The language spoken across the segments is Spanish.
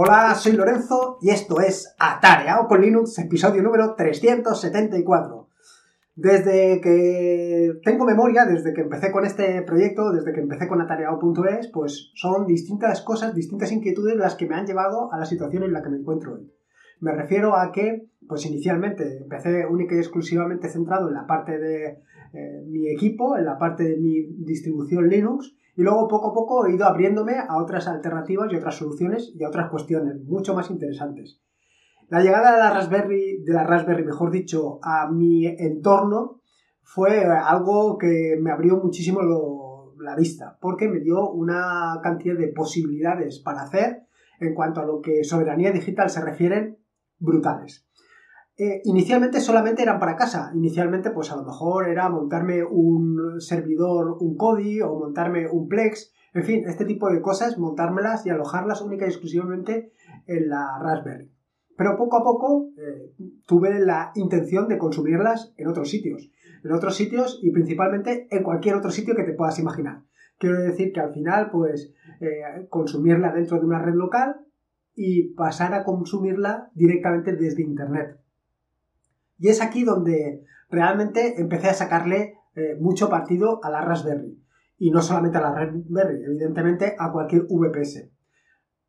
Hola, soy Lorenzo y esto es Atareado con Linux, episodio número 374. Desde que tengo memoria, desde que empecé con este proyecto, desde que empecé con atareado.es, pues son distintas cosas, distintas inquietudes las que me han llevado a la situación en la que me encuentro hoy. Me refiero a que, pues inicialmente empecé única y exclusivamente centrado en la parte de eh, mi equipo, en la parte de mi distribución Linux, y luego poco a poco he ido abriéndome a otras alternativas y otras soluciones y a otras cuestiones mucho más interesantes. La llegada de la Raspberry, de la Raspberry, mejor dicho, a mi entorno fue algo que me abrió muchísimo la vista, porque me dio una cantidad de posibilidades para hacer en cuanto a lo que soberanía digital se refieren brutales. Eh, inicialmente solamente eran para casa. Inicialmente, pues a lo mejor era montarme un servidor, un Kodi o montarme un Plex. En fin, este tipo de cosas, montármelas y alojarlas única y exclusivamente en la Raspberry. Pero poco a poco eh, tuve la intención de consumirlas en otros sitios. En otros sitios y principalmente en cualquier otro sitio que te puedas imaginar. Quiero decir que al final, pues, eh, consumirla dentro de una red local y pasar a consumirla directamente desde Internet. Y es aquí donde realmente empecé a sacarle eh, mucho partido a la Raspberry. Y no solamente a la Raspberry, evidentemente a cualquier VPS.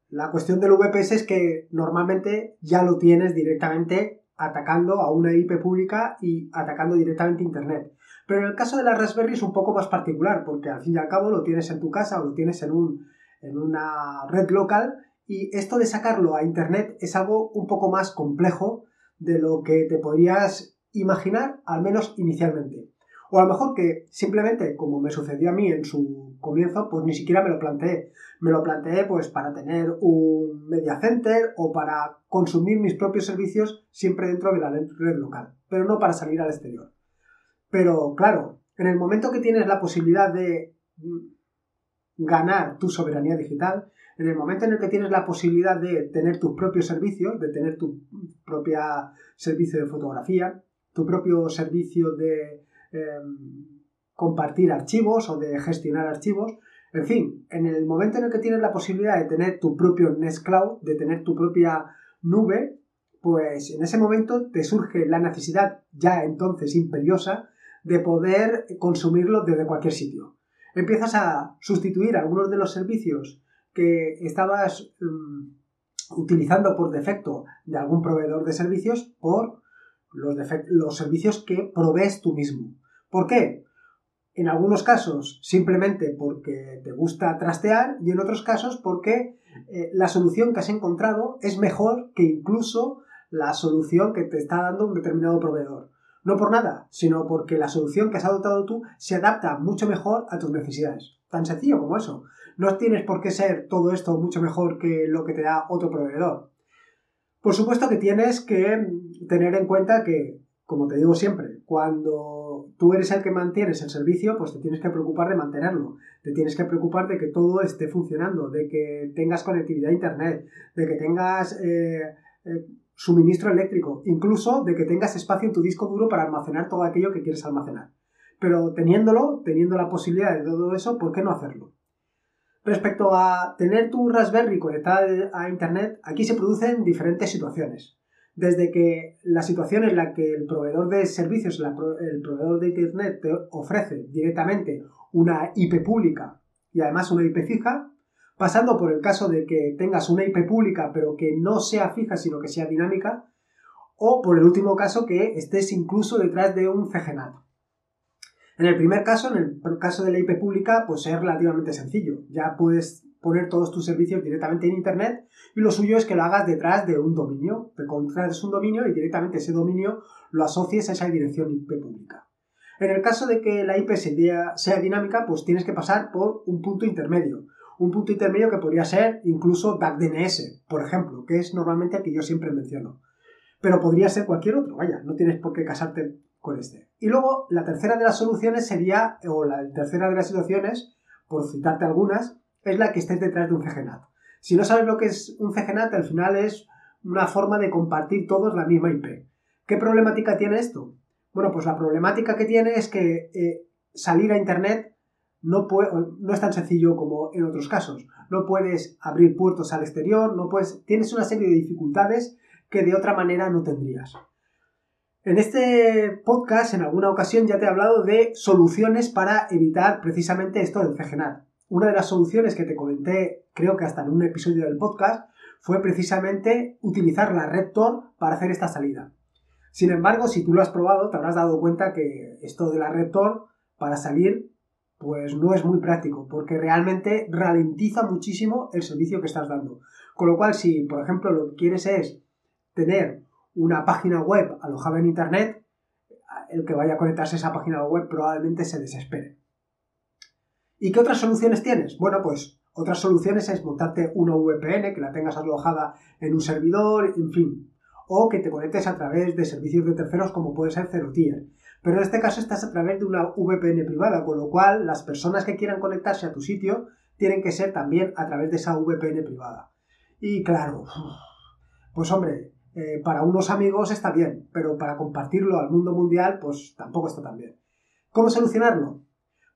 La cuestión del VPS es que normalmente ya lo tienes directamente atacando a una IP pública y atacando directamente Internet. Pero en el caso de la Raspberry es un poco más particular, porque al fin y al cabo lo tienes en tu casa o lo tienes en, un, en una red local y esto de sacarlo a Internet es algo un poco más complejo de lo que te podrías imaginar, al menos inicialmente. O a lo mejor que simplemente, como me sucedió a mí en su comienzo, pues ni siquiera me lo planteé. Me lo planteé pues para tener un media center o para consumir mis propios servicios siempre dentro de la red local, pero no para salir al exterior. Pero claro, en el momento que tienes la posibilidad de ganar tu soberanía digital, en el momento en el que tienes la posibilidad de tener tus propios servicios, de tener tu propia servicio de fotografía, tu propio servicio de em, compartir archivos o de gestionar archivos, en fin, en el momento en el que tienes la posibilidad de tener tu propio Nest Cloud, de tener tu propia nube, pues en ese momento te surge la necesidad ya entonces imperiosa de poder consumirlo desde cualquier sitio. Empiezas a sustituir algunos de los servicios que estabas mm, utilizando por defecto de algún proveedor de servicios por los, servicios que provees tú mismo. ¿Por qué? En algunos casos simplemente porque te gusta trastear y en otros casos porque eh, la solución que has encontrado es mejor que incluso la solución que te está dando un determinado proveedor. No por nada, sino porque la solución que has adoptado tú se adapta mucho mejor a tus necesidades. Tan sencillo como eso. No tienes por qué ser todo esto mucho mejor que lo que te da otro proveedor. Por supuesto que tienes que tener en cuenta que, como te digo siempre, cuando tú eres el que mantienes el servicio, pues te tienes que preocupar de mantenerlo. Te tienes que preocupar de que todo esté funcionando, de que tengas conectividad a Internet, de que tengas eh, eh, suministro eléctrico, incluso de que tengas espacio en tu disco duro para almacenar todo aquello que quieres almacenar. Pero teniéndolo, teniendo la posibilidad de todo eso, ¿por qué no hacerlo? Respecto a tener tu Raspberry conectada a Internet, aquí se producen diferentes situaciones. Desde que la situación en la que el proveedor de servicios, el proveedor de Internet te ofrece directamente una IP pública y además una IP fija, pasando por el caso de que tengas una IP pública pero que no sea fija sino que sea dinámica, o por el último caso que estés incluso detrás de un CGNAT. En el primer caso, en el caso de la IP pública, pues es relativamente sencillo. Ya puedes poner todos tus servicios directamente en Internet y lo suyo es que lo hagas detrás de un dominio. Te contrates un dominio y directamente ese dominio lo asocies a esa dirección IP pública. En el caso de que la IP sea dinámica, pues tienes que pasar por un punto intermedio. Un punto intermedio que podría ser incluso DAC-DNS, por ejemplo, que es normalmente el que yo siempre menciono. Pero podría ser cualquier otro, vaya, no tienes por qué casarte con este. Y luego, la tercera de las soluciones sería, o la tercera de las situaciones, por citarte algunas, es la que estés detrás de un CGNAT. Si no sabes lo que es un CGNAT, al final es una forma de compartir todos la misma IP. ¿Qué problemática tiene esto? Bueno, pues la problemática que tiene es que eh, salir a Internet no, es tan sencillo como en otros casos. No puedes abrir puertos al exterior, no puedes, tienes una serie de dificultades que de otra manera no tendrías. En este podcast, en alguna ocasión, ya te he hablado de soluciones para evitar precisamente esto del CGNAT. Una de las soluciones que te comenté, creo que hasta en un episodio del podcast, fue precisamente utilizar la red Tor para hacer esta salida. Sin embargo, si tú lo has probado, te habrás dado cuenta que esto de la red Tor para salir pues no es muy práctico, porque realmente ralentiza muchísimo el servicio que estás dando. Con lo cual, si por ejemplo lo que quieres es tener una página web alojada en Internet, el que vaya a conectarse a esa página web probablemente se desespere. ¿Y qué otras soluciones tienes? Bueno, pues otras soluciones es montarte una VPN, que la tengas alojada en un servidor, en fin, o que te conectes a través de servicios de terceros como puede ser Zerotier. Pero en este caso estás a través de una VPN privada, con lo cual las personas que quieran conectarse a tu sitio tienen que ser también a través de esa VPN privada. Y claro, pues hombre, eh, para unos amigos está bien, pero para compartirlo al mundo mundial, pues tampoco está tan bien. ¿Cómo solucionarlo?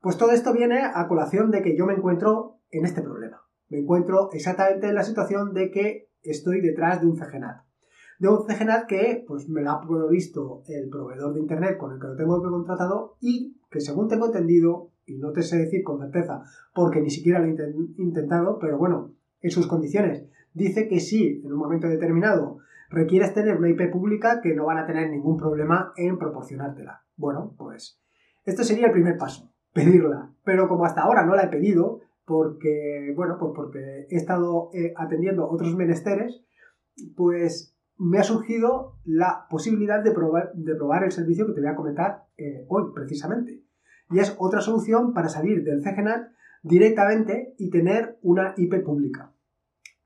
Pues todo esto viene a colación de que yo me encuentro en este problema. Me encuentro exactamente en la situación de que estoy detrás de un CGNAT de un CGNAT que pues, me lo ha provisto el proveedor de Internet con el que lo tengo contratado y que según tengo entendido, y no te sé decir con certeza porque ni siquiera lo he intentado, pero bueno, en sus condiciones, dice que sí, en un momento determinado, requieres tener una IP pública que no van a tener ningún problema en proporcionártela. Bueno, pues este sería el primer paso, pedirla. Pero como hasta ahora no la he pedido, porque, bueno, pues porque he estado eh, atendiendo otros menesteres, pues me ha surgido la posibilidad de probar, de probar el servicio que te voy a comentar eh, hoy, precisamente. Y es otra solución para salir del CGNAT directamente y tener una IP pública.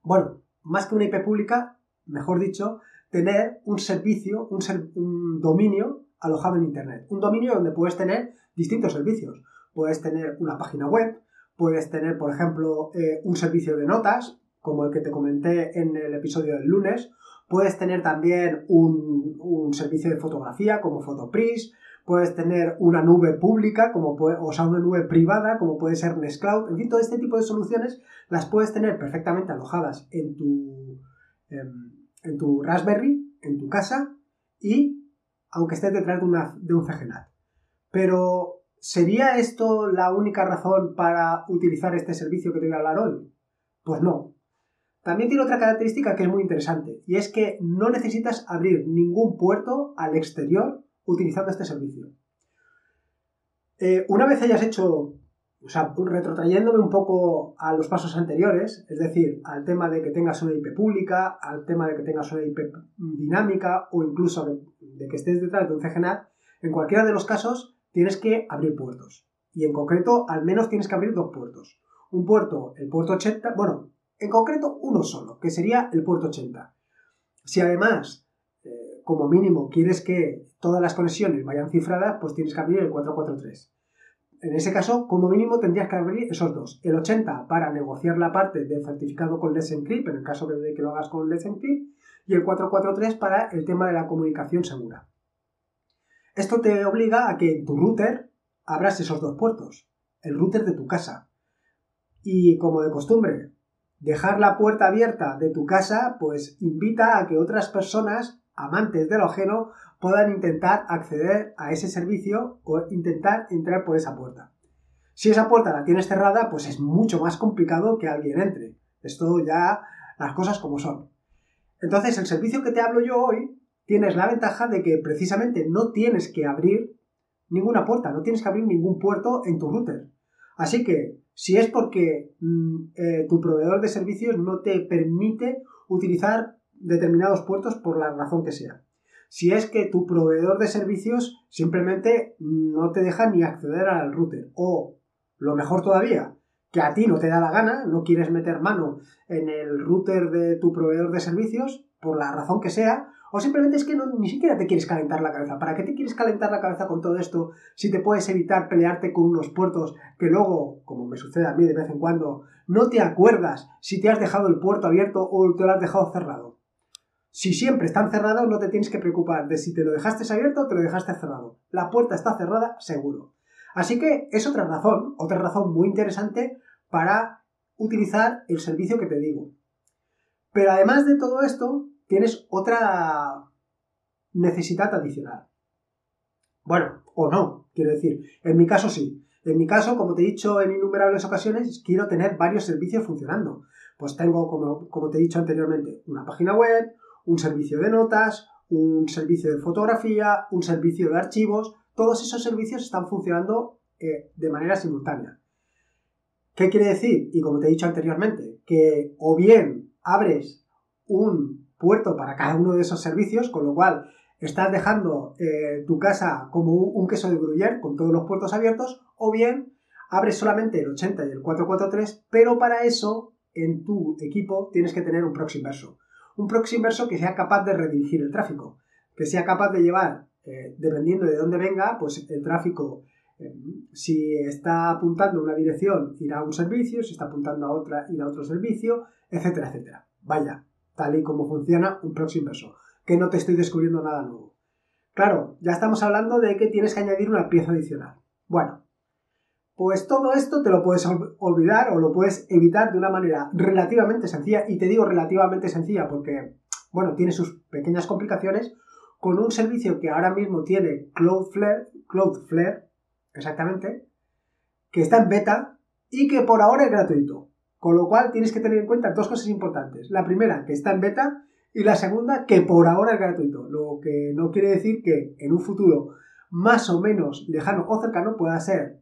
Bueno, más que una IP pública, mejor dicho, tener un servicio, un, dominio alojado en Internet. Un dominio donde puedes tener distintos servicios. Puedes tener una página web, puedes tener, por ejemplo, eh, un servicio de notas, como el que te comenté en el episodio del lunes, Puedes tener también un, servicio de fotografía como Photopris, puedes tener una nube pública, como o sea, una nube privada, como puede ser Nextcloud. En fin, todo este tipo de soluciones las puedes tener perfectamente alojadas en tu, em, en, tu Raspberry, en tu casa, y aunque estés detrás de, de un CGNAT. Pero, ¿sería esto la única razón para utilizar este servicio que te voy a hablar hoy? Pues no, también tiene otra característica que es muy interesante, y es que no necesitas abrir ningún puerto al exterior utilizando este servicio. Eh, una vez hayas hecho, o sea, retrotrayéndome un poco a los pasos anteriores, es decir, al tema de que tengas una IP pública, al tema de que tengas una IP dinámica o incluso de, que estés detrás de un CGNAT, en cualquiera de los casos tienes que abrir puertos. Y en concreto, al menos tienes que abrir dos puertos. Un puerto, el puerto 80, bueno, en concreto, uno solo, que sería el puerto 80. Si además, eh, como mínimo, quieres que todas las conexiones vayan cifradas, pues tienes que abrir el 443. En ese caso, como mínimo, tendrías que abrir esos dos. El 80 para negociar la parte del certificado con Let's Encrypt, en el caso de que lo hagas con Let's y el 443 para el tema de la comunicación segura. Esto te obliga a que en tu router abras esos dos puertos, el router de tu casa. Y como de costumbre, Dejar la puerta abierta de tu casa pues invita a que otras personas, amantes de lo ajeno, puedan intentar acceder a ese servicio o intentar entrar por esa puerta. Si esa puerta la tienes cerrada, pues es mucho más complicado que alguien entre. Esto ya las cosas como son. Entonces, el servicio que te hablo yo hoy, tienes la ventaja de que precisamente no tienes que abrir ninguna puerta, no tienes que abrir ningún puerto en tu router. Así que si es porque mm, eh, tu proveedor de servicios no te permite utilizar determinados puertos por la razón que sea. Si es que tu proveedor de servicios simplemente no te deja ni acceder al router. O, lo mejor todavía, que a ti no te da la gana, no quieres meter mano en el router de tu proveedor de servicios, por la razón que sea, o simplemente es que ni siquiera te quieres calentar la cabeza. ¿Para qué te quieres calentar la cabeza con todo esto si te puedes evitar pelearte con unos puertos que luego, como me sucede a mí de vez en cuando, no te acuerdas si te has dejado el puerto abierto o te lo has dejado cerrado? Si siempre están cerrados, no te tienes que preocupar de si te lo dejaste abierto o te lo dejaste cerrado. La puerta está cerrada, seguro. Así que es otra razón, otra razón muy interesante para utilizar el servicio que te digo. Pero además de todo esto, tienes otra necesidad adicional. Bueno, o no, quiero decir, en mi caso sí. En mi caso, como te he dicho en innumerables ocasiones, quiero tener varios servicios funcionando. Pues tengo, como, como te he dicho anteriormente, una página web, un servicio de notas, un servicio de fotografía, un servicio de archivos, todos esos servicios están funcionando eh, de manera simultánea. ¿Qué quiere decir? Y como te he dicho anteriormente, que o bien abres un puerto para cada uno de esos servicios, con lo cual estás dejando eh, tu casa como un, queso de gruyère con todos los puertos abiertos, o bien abres solamente el 80 y el 443, pero para eso en tu equipo tienes que tener un proxy inverso. Un proxy inverso que sea capaz de redirigir el tráfico, que sea capaz de llevar eh, dependiendo de dónde venga, pues el tráfico, eh, si está apuntando a una dirección, irá a un servicio, si está apuntando a otra, irá a otro servicio, etcétera, etcétera. Vaya, tal y como funciona un proxy inverso, que no te estoy descubriendo nada nuevo. Claro, ya estamos hablando de que tienes que añadir una pieza adicional. Bueno, pues todo esto te lo puedes olvidar o lo puedes evitar de una manera relativamente sencilla, y te digo relativamente sencilla porque, bueno, tiene sus pequeñas complicaciones, con un servicio que ahora mismo tiene Cloudflare, Cloudflare, exactamente, que está en beta y que por ahora es gratuito. Con lo cual tienes que tener en cuenta dos cosas importantes. La primera, que está en beta, y la segunda, que por ahora es gratuito. Lo que no quiere decir que en un futuro más o menos lejano o cercano pueda ser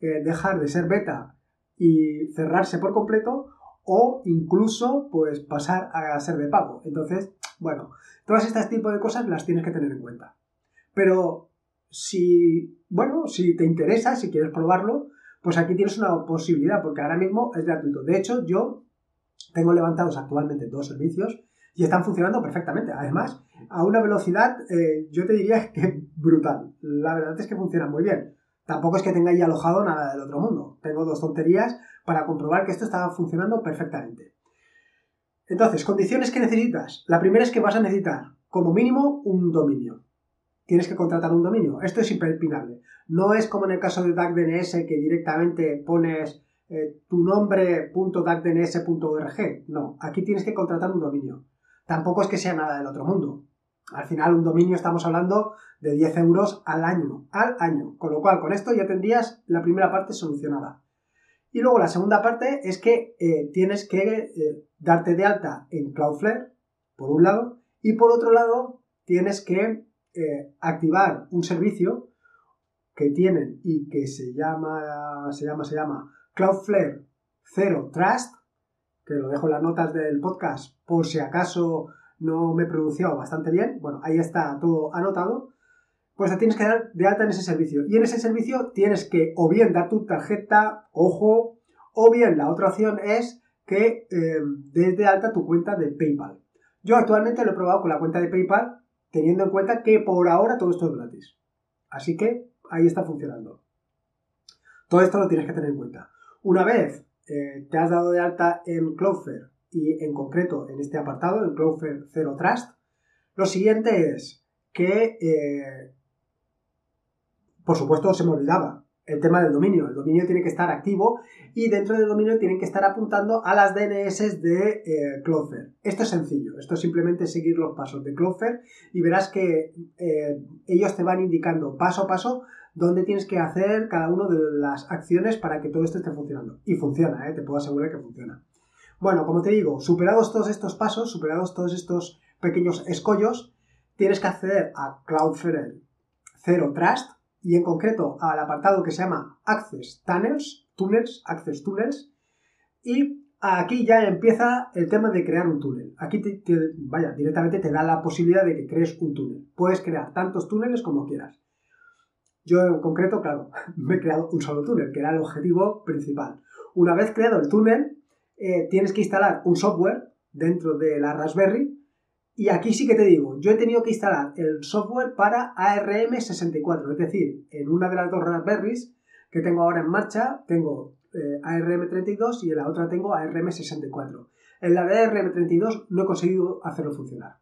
eh, dejar de ser beta y cerrarse por completo o incluso pues pasar a ser de pago. Entonces, bueno, todas estas tipos de cosas las tienes que tener en cuenta. Pero si, bueno, si te interesa, si quieres probarlo, pues aquí tienes una posibilidad, porque ahora mismo es gratuito. De hecho, yo tengo levantados actualmente dos servicios y están funcionando perfectamente. Además, a una velocidad, eh, yo te diría que brutal. La verdad es que funcionan muy bien. Tampoco es que tenga ya alojado nada del otro mundo. Tengo dos tonterías para comprobar que esto está funcionando perfectamente. Entonces, condiciones que necesitas. La primera es que vas a necesitar, como mínimo, un dominio. Tienes que contratar un dominio. Esto es imperpinable. No es como en el caso de DACDNS que directamente pones eh, tu nombre.dacdns.org. No, aquí tienes que contratar un dominio. Tampoco es que sea nada del otro mundo. Al final, un dominio estamos hablando de 10 euros al año. Al año. Con lo cual, con esto ya tendrías la primera parte solucionada. Y luego la segunda parte es que eh, tienes que eh, darte de alta en Cloudflare, por un lado, y por otro lado tienes que eh, activar un servicio que tienen y que se llama, se llama, se llama Cloudflare Zero Trust, que lo dejo en las notas del podcast por si acaso no me he pronunciado bastante bien. Bueno, ahí está todo anotado pues te tienes que dar de alta en ese servicio. Y en ese servicio tienes que o bien dar tu tarjeta, ojo, o bien la otra opción es que eh, des de alta tu cuenta de PayPal. Yo actualmente lo he probado con la cuenta de PayPal, teniendo en cuenta que por ahora todo esto es gratis. Así que ahí está funcionando. Todo esto lo tienes que tener en cuenta. Una vez eh, te has dado de alta en Cloudflare y en concreto en este apartado, en Cloudflare Zero Trust, lo siguiente es que eh, por supuesto, se me olvidaba el tema del dominio. El dominio tiene que estar activo y dentro del dominio tienen que estar apuntando a las DNS de eh, Cloudflare. Esto es sencillo, esto es simplemente seguir los pasos de Cloudflare y verás que eh, ellos te van indicando paso a paso dónde tienes que hacer cada una de las acciones para que todo esto esté funcionando. Y funciona, eh, te puedo asegurar que funciona. Bueno, como te digo, superados todos estos pasos, superados todos estos pequeños escollos, tienes que acceder a Cloudflare Zero Trust, y en concreto al apartado que se llama Access Tunnels, Tunnels, Access Tunnels, y aquí ya empieza el tema de crear un túnel. Aquí, te, vaya, directamente te da la posibilidad de que crees un túnel. Puedes crear tantos túneles como quieras. Yo en concreto, claro, me he creado un solo túnel, que era el objetivo principal. Una vez creado el túnel, eh, tienes que instalar un software dentro de la Raspberry y aquí sí que te digo, yo he tenido que instalar el software para ARM64, es decir, en una de las dos Raspberries que tengo ahora en marcha, tengo eh, ARM32 y en la otra tengo ARM64. En la de ARM32 no he conseguido hacerlo funcionar.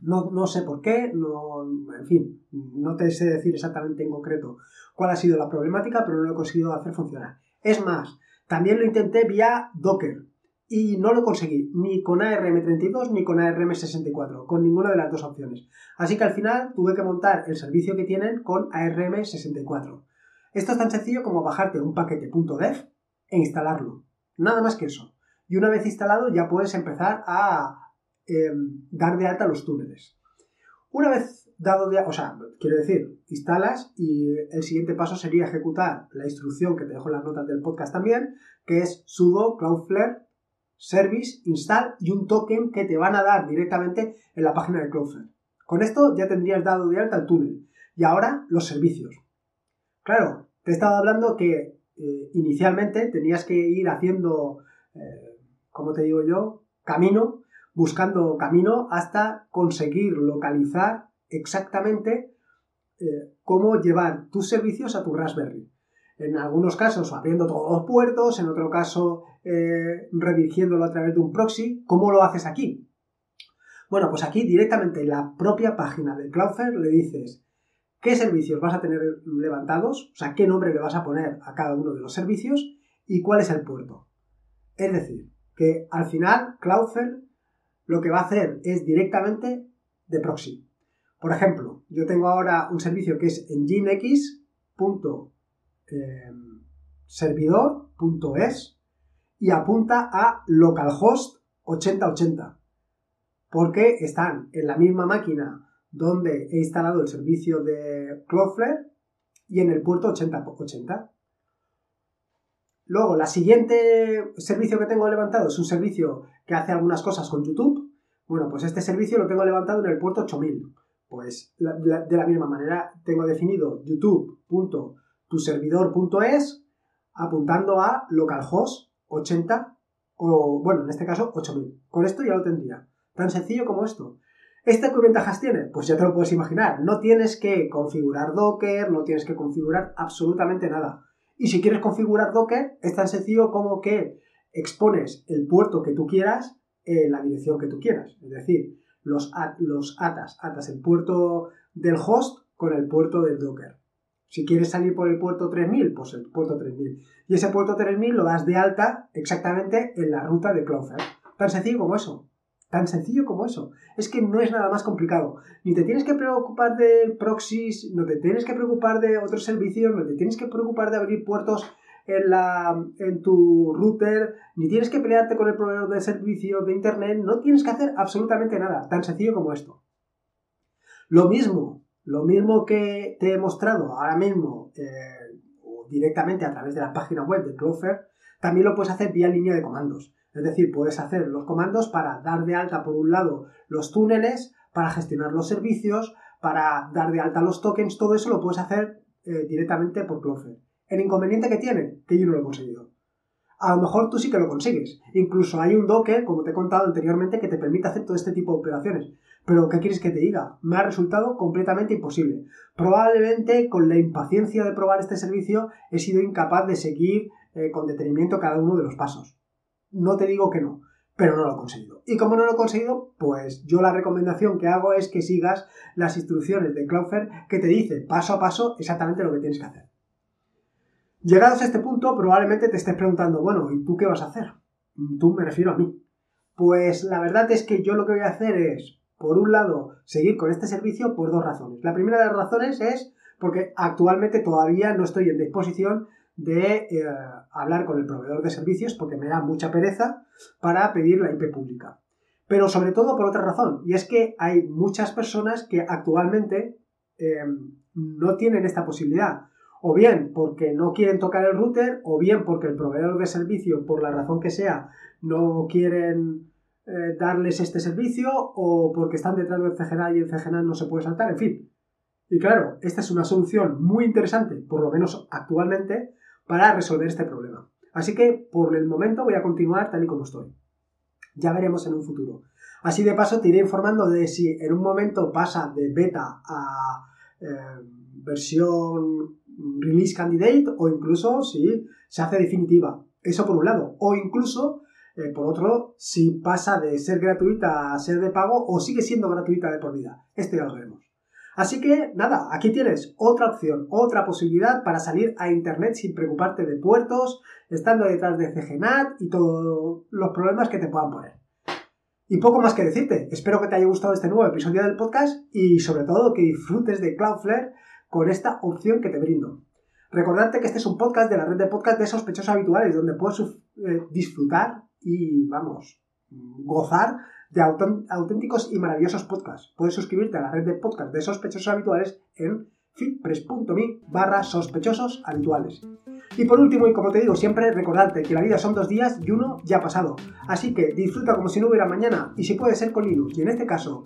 No, no sé por qué, no, en fin, no te sé decir exactamente en concreto cuál ha sido la problemática, pero no lo he conseguido hacer funcionar. Es más, también lo intenté vía Docker y no lo conseguí ni con ARM32 ni con ARM64, con ninguna de las dos opciones. Así que al final tuve que montar el servicio que tienen con ARM64. Esto es tan sencillo como bajarte un paquete .dev e instalarlo. Nada más que eso. Y una vez instalado ya puedes empezar a Em, dar de alta los túneles. Una vez dado de o sea, quiero decir, instalas y el siguiente paso sería ejecutar la instrucción que te dejo en las notas del podcast también, que es sudo cloudflare service install y un token que te van a dar directamente en la página de Cloudflare. Con esto ya tendrías dado de alta el túnel. Y ahora los servicios. Claro, te he estado hablando que eh, inicialmente tenías que ir haciendo, eh, como te digo yo, camino buscando camino hasta conseguir localizar exactamente eh, cómo llevar tus servicios a tu Raspberry. En algunos casos abriendo todos los puertos, en otro caso eh, redirigiéndolo a través de un proxy. ¿Cómo lo haces aquí? Bueno, pues aquí directamente en la propia página de Cloudflare le dices qué servicios vas a tener levantados, o sea, qué nombre le vas a poner a cada uno de los servicios y cuál es el puerto. Es decir, que al final Cloudflare lo que va a hacer es directamente de proxy. Por ejemplo, yo tengo ahora un servicio que es nginx.servidor.es y apunta a localhost 8080 porque están en la misma máquina donde he instalado el servicio de Cloudflare y en el puerto 8080. Luego, la siguiente servicio que tengo levantado es un servicio que hace algunas cosas con YouTube. Bueno, pues este servicio lo tengo levantado en el puerto 8000. Pues de la misma manera tengo definido youtube.tuservidor.es apuntando a localhost 80 o, bueno, en este caso 8000. Con esto ya lo tendría. Tan sencillo como esto. ¿Esta qué ventajas tiene? Pues ya te lo puedes imaginar. No tienes que configurar Docker, no tienes que configurar absolutamente nada. Y si quieres configurar Docker, es tan sencillo como que expones el puerto que tú quieras en la dirección que tú quieras. Es decir, los, los atas, atas el puerto del host con el puerto del Docker. Si quieres salir por el puerto 3000, pues el puerto 3000. Y ese puerto 3000 lo das de alta exactamente en la ruta de Cloudflare. Tan sencillo como eso. Tan sencillo como eso. Es que no es nada más complicado. Ni te tienes que preocupar de proxies, no te tienes que preocupar de otros servicios, no te tienes que preocupar de abrir puertos en, la, en tu router, ni tienes que pelearte con el proveedor de servicio de internet, no tienes que hacer absolutamente nada. Tan sencillo como esto. Lo mismo, lo mismo que te he mostrado ahora mismo eh, directamente a través de la página web de Cloudflare, también lo puedes hacer vía línea de comandos. Es decir, puedes hacer los comandos para dar de alta, por un lado, los túneles, para gestionar los servicios, para dar de alta los tokens, todo eso lo puedes hacer eh, directamente por Cloudflare. El inconveniente que tiene, que yo no lo he conseguido. A lo mejor tú sí que lo consigues. Incluso hay un Docker, como te he contado anteriormente, que te permite hacer todo este tipo de operaciones. Pero, ¿qué quieres que te diga? Me ha resultado completamente imposible. Probablemente con la impaciencia de probar este servicio he sido incapaz de seguir eh, con detenimiento cada uno de los pasos. No te digo que no, pero no lo he conseguido. Y como no lo he conseguido, pues yo la recomendación que hago es que sigas las instrucciones de Cloudflare que te dice paso a paso exactamente lo que tienes que hacer. Llegados a este punto, probablemente te estés preguntando, bueno, ¿y tú qué vas a hacer? Tú me refiero a mí. Pues la verdad es que yo lo que voy a hacer es, por un lado, seguir con este servicio por dos razones. La primera de las razones es porque actualmente todavía no estoy en disposición de eh, hablar con el proveedor de servicios porque me da mucha pereza para pedir la IP pública. Pero sobre todo por otra razón, y es que hay muchas personas que actualmente eh, no tienen esta posibilidad. O bien porque no quieren tocar el router, o bien porque el proveedor de servicio, por la razón que sea, no quieren eh, darles este servicio, o porque están detrás del CGNA y el CGNA no se puede saltar, en fin. Y claro, esta es una solución muy interesante, por lo menos actualmente, para resolver este problema. Así que por el momento voy a continuar tal y como estoy. Ya veremos en un futuro. Así de paso te iré informando de si en un momento pasa de beta a eh, versión release candidate o incluso si se hace definitiva. Eso por un lado. O incluso eh, por otro, si pasa de ser gratuita a ser de pago o sigue siendo gratuita de por vida. Esto ya lo veremos. Así que nada, aquí tienes otra opción, otra posibilidad para salir a Internet sin preocuparte de puertos, estando detrás de CGNAT y todos los problemas que te puedan poner. Y poco más que decirte, espero que te haya gustado este nuevo episodio del podcast y sobre todo que disfrutes de Cloudflare con esta opción que te brindo. Recordarte que este es un podcast de la red de podcast de sospechosos habituales donde puedes eh, disfrutar y, vamos, gozar de auténticos y maravillosos podcasts. Puedes suscribirte a la red de podcast de sospechosos habituales en fitpress.me barra sospechosos habituales. Y por último, y como te digo siempre, recordarte que la vida son dos días y uno ya ha pasado. Así que disfruta como si no hubiera mañana y si puede ser con Linux. Y en este caso,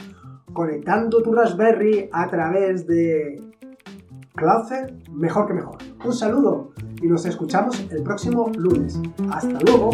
conectando tu Raspberry a través de Cloudflare, mejor que mejor. Un saludo y nos escuchamos el próximo lunes. Hasta luego.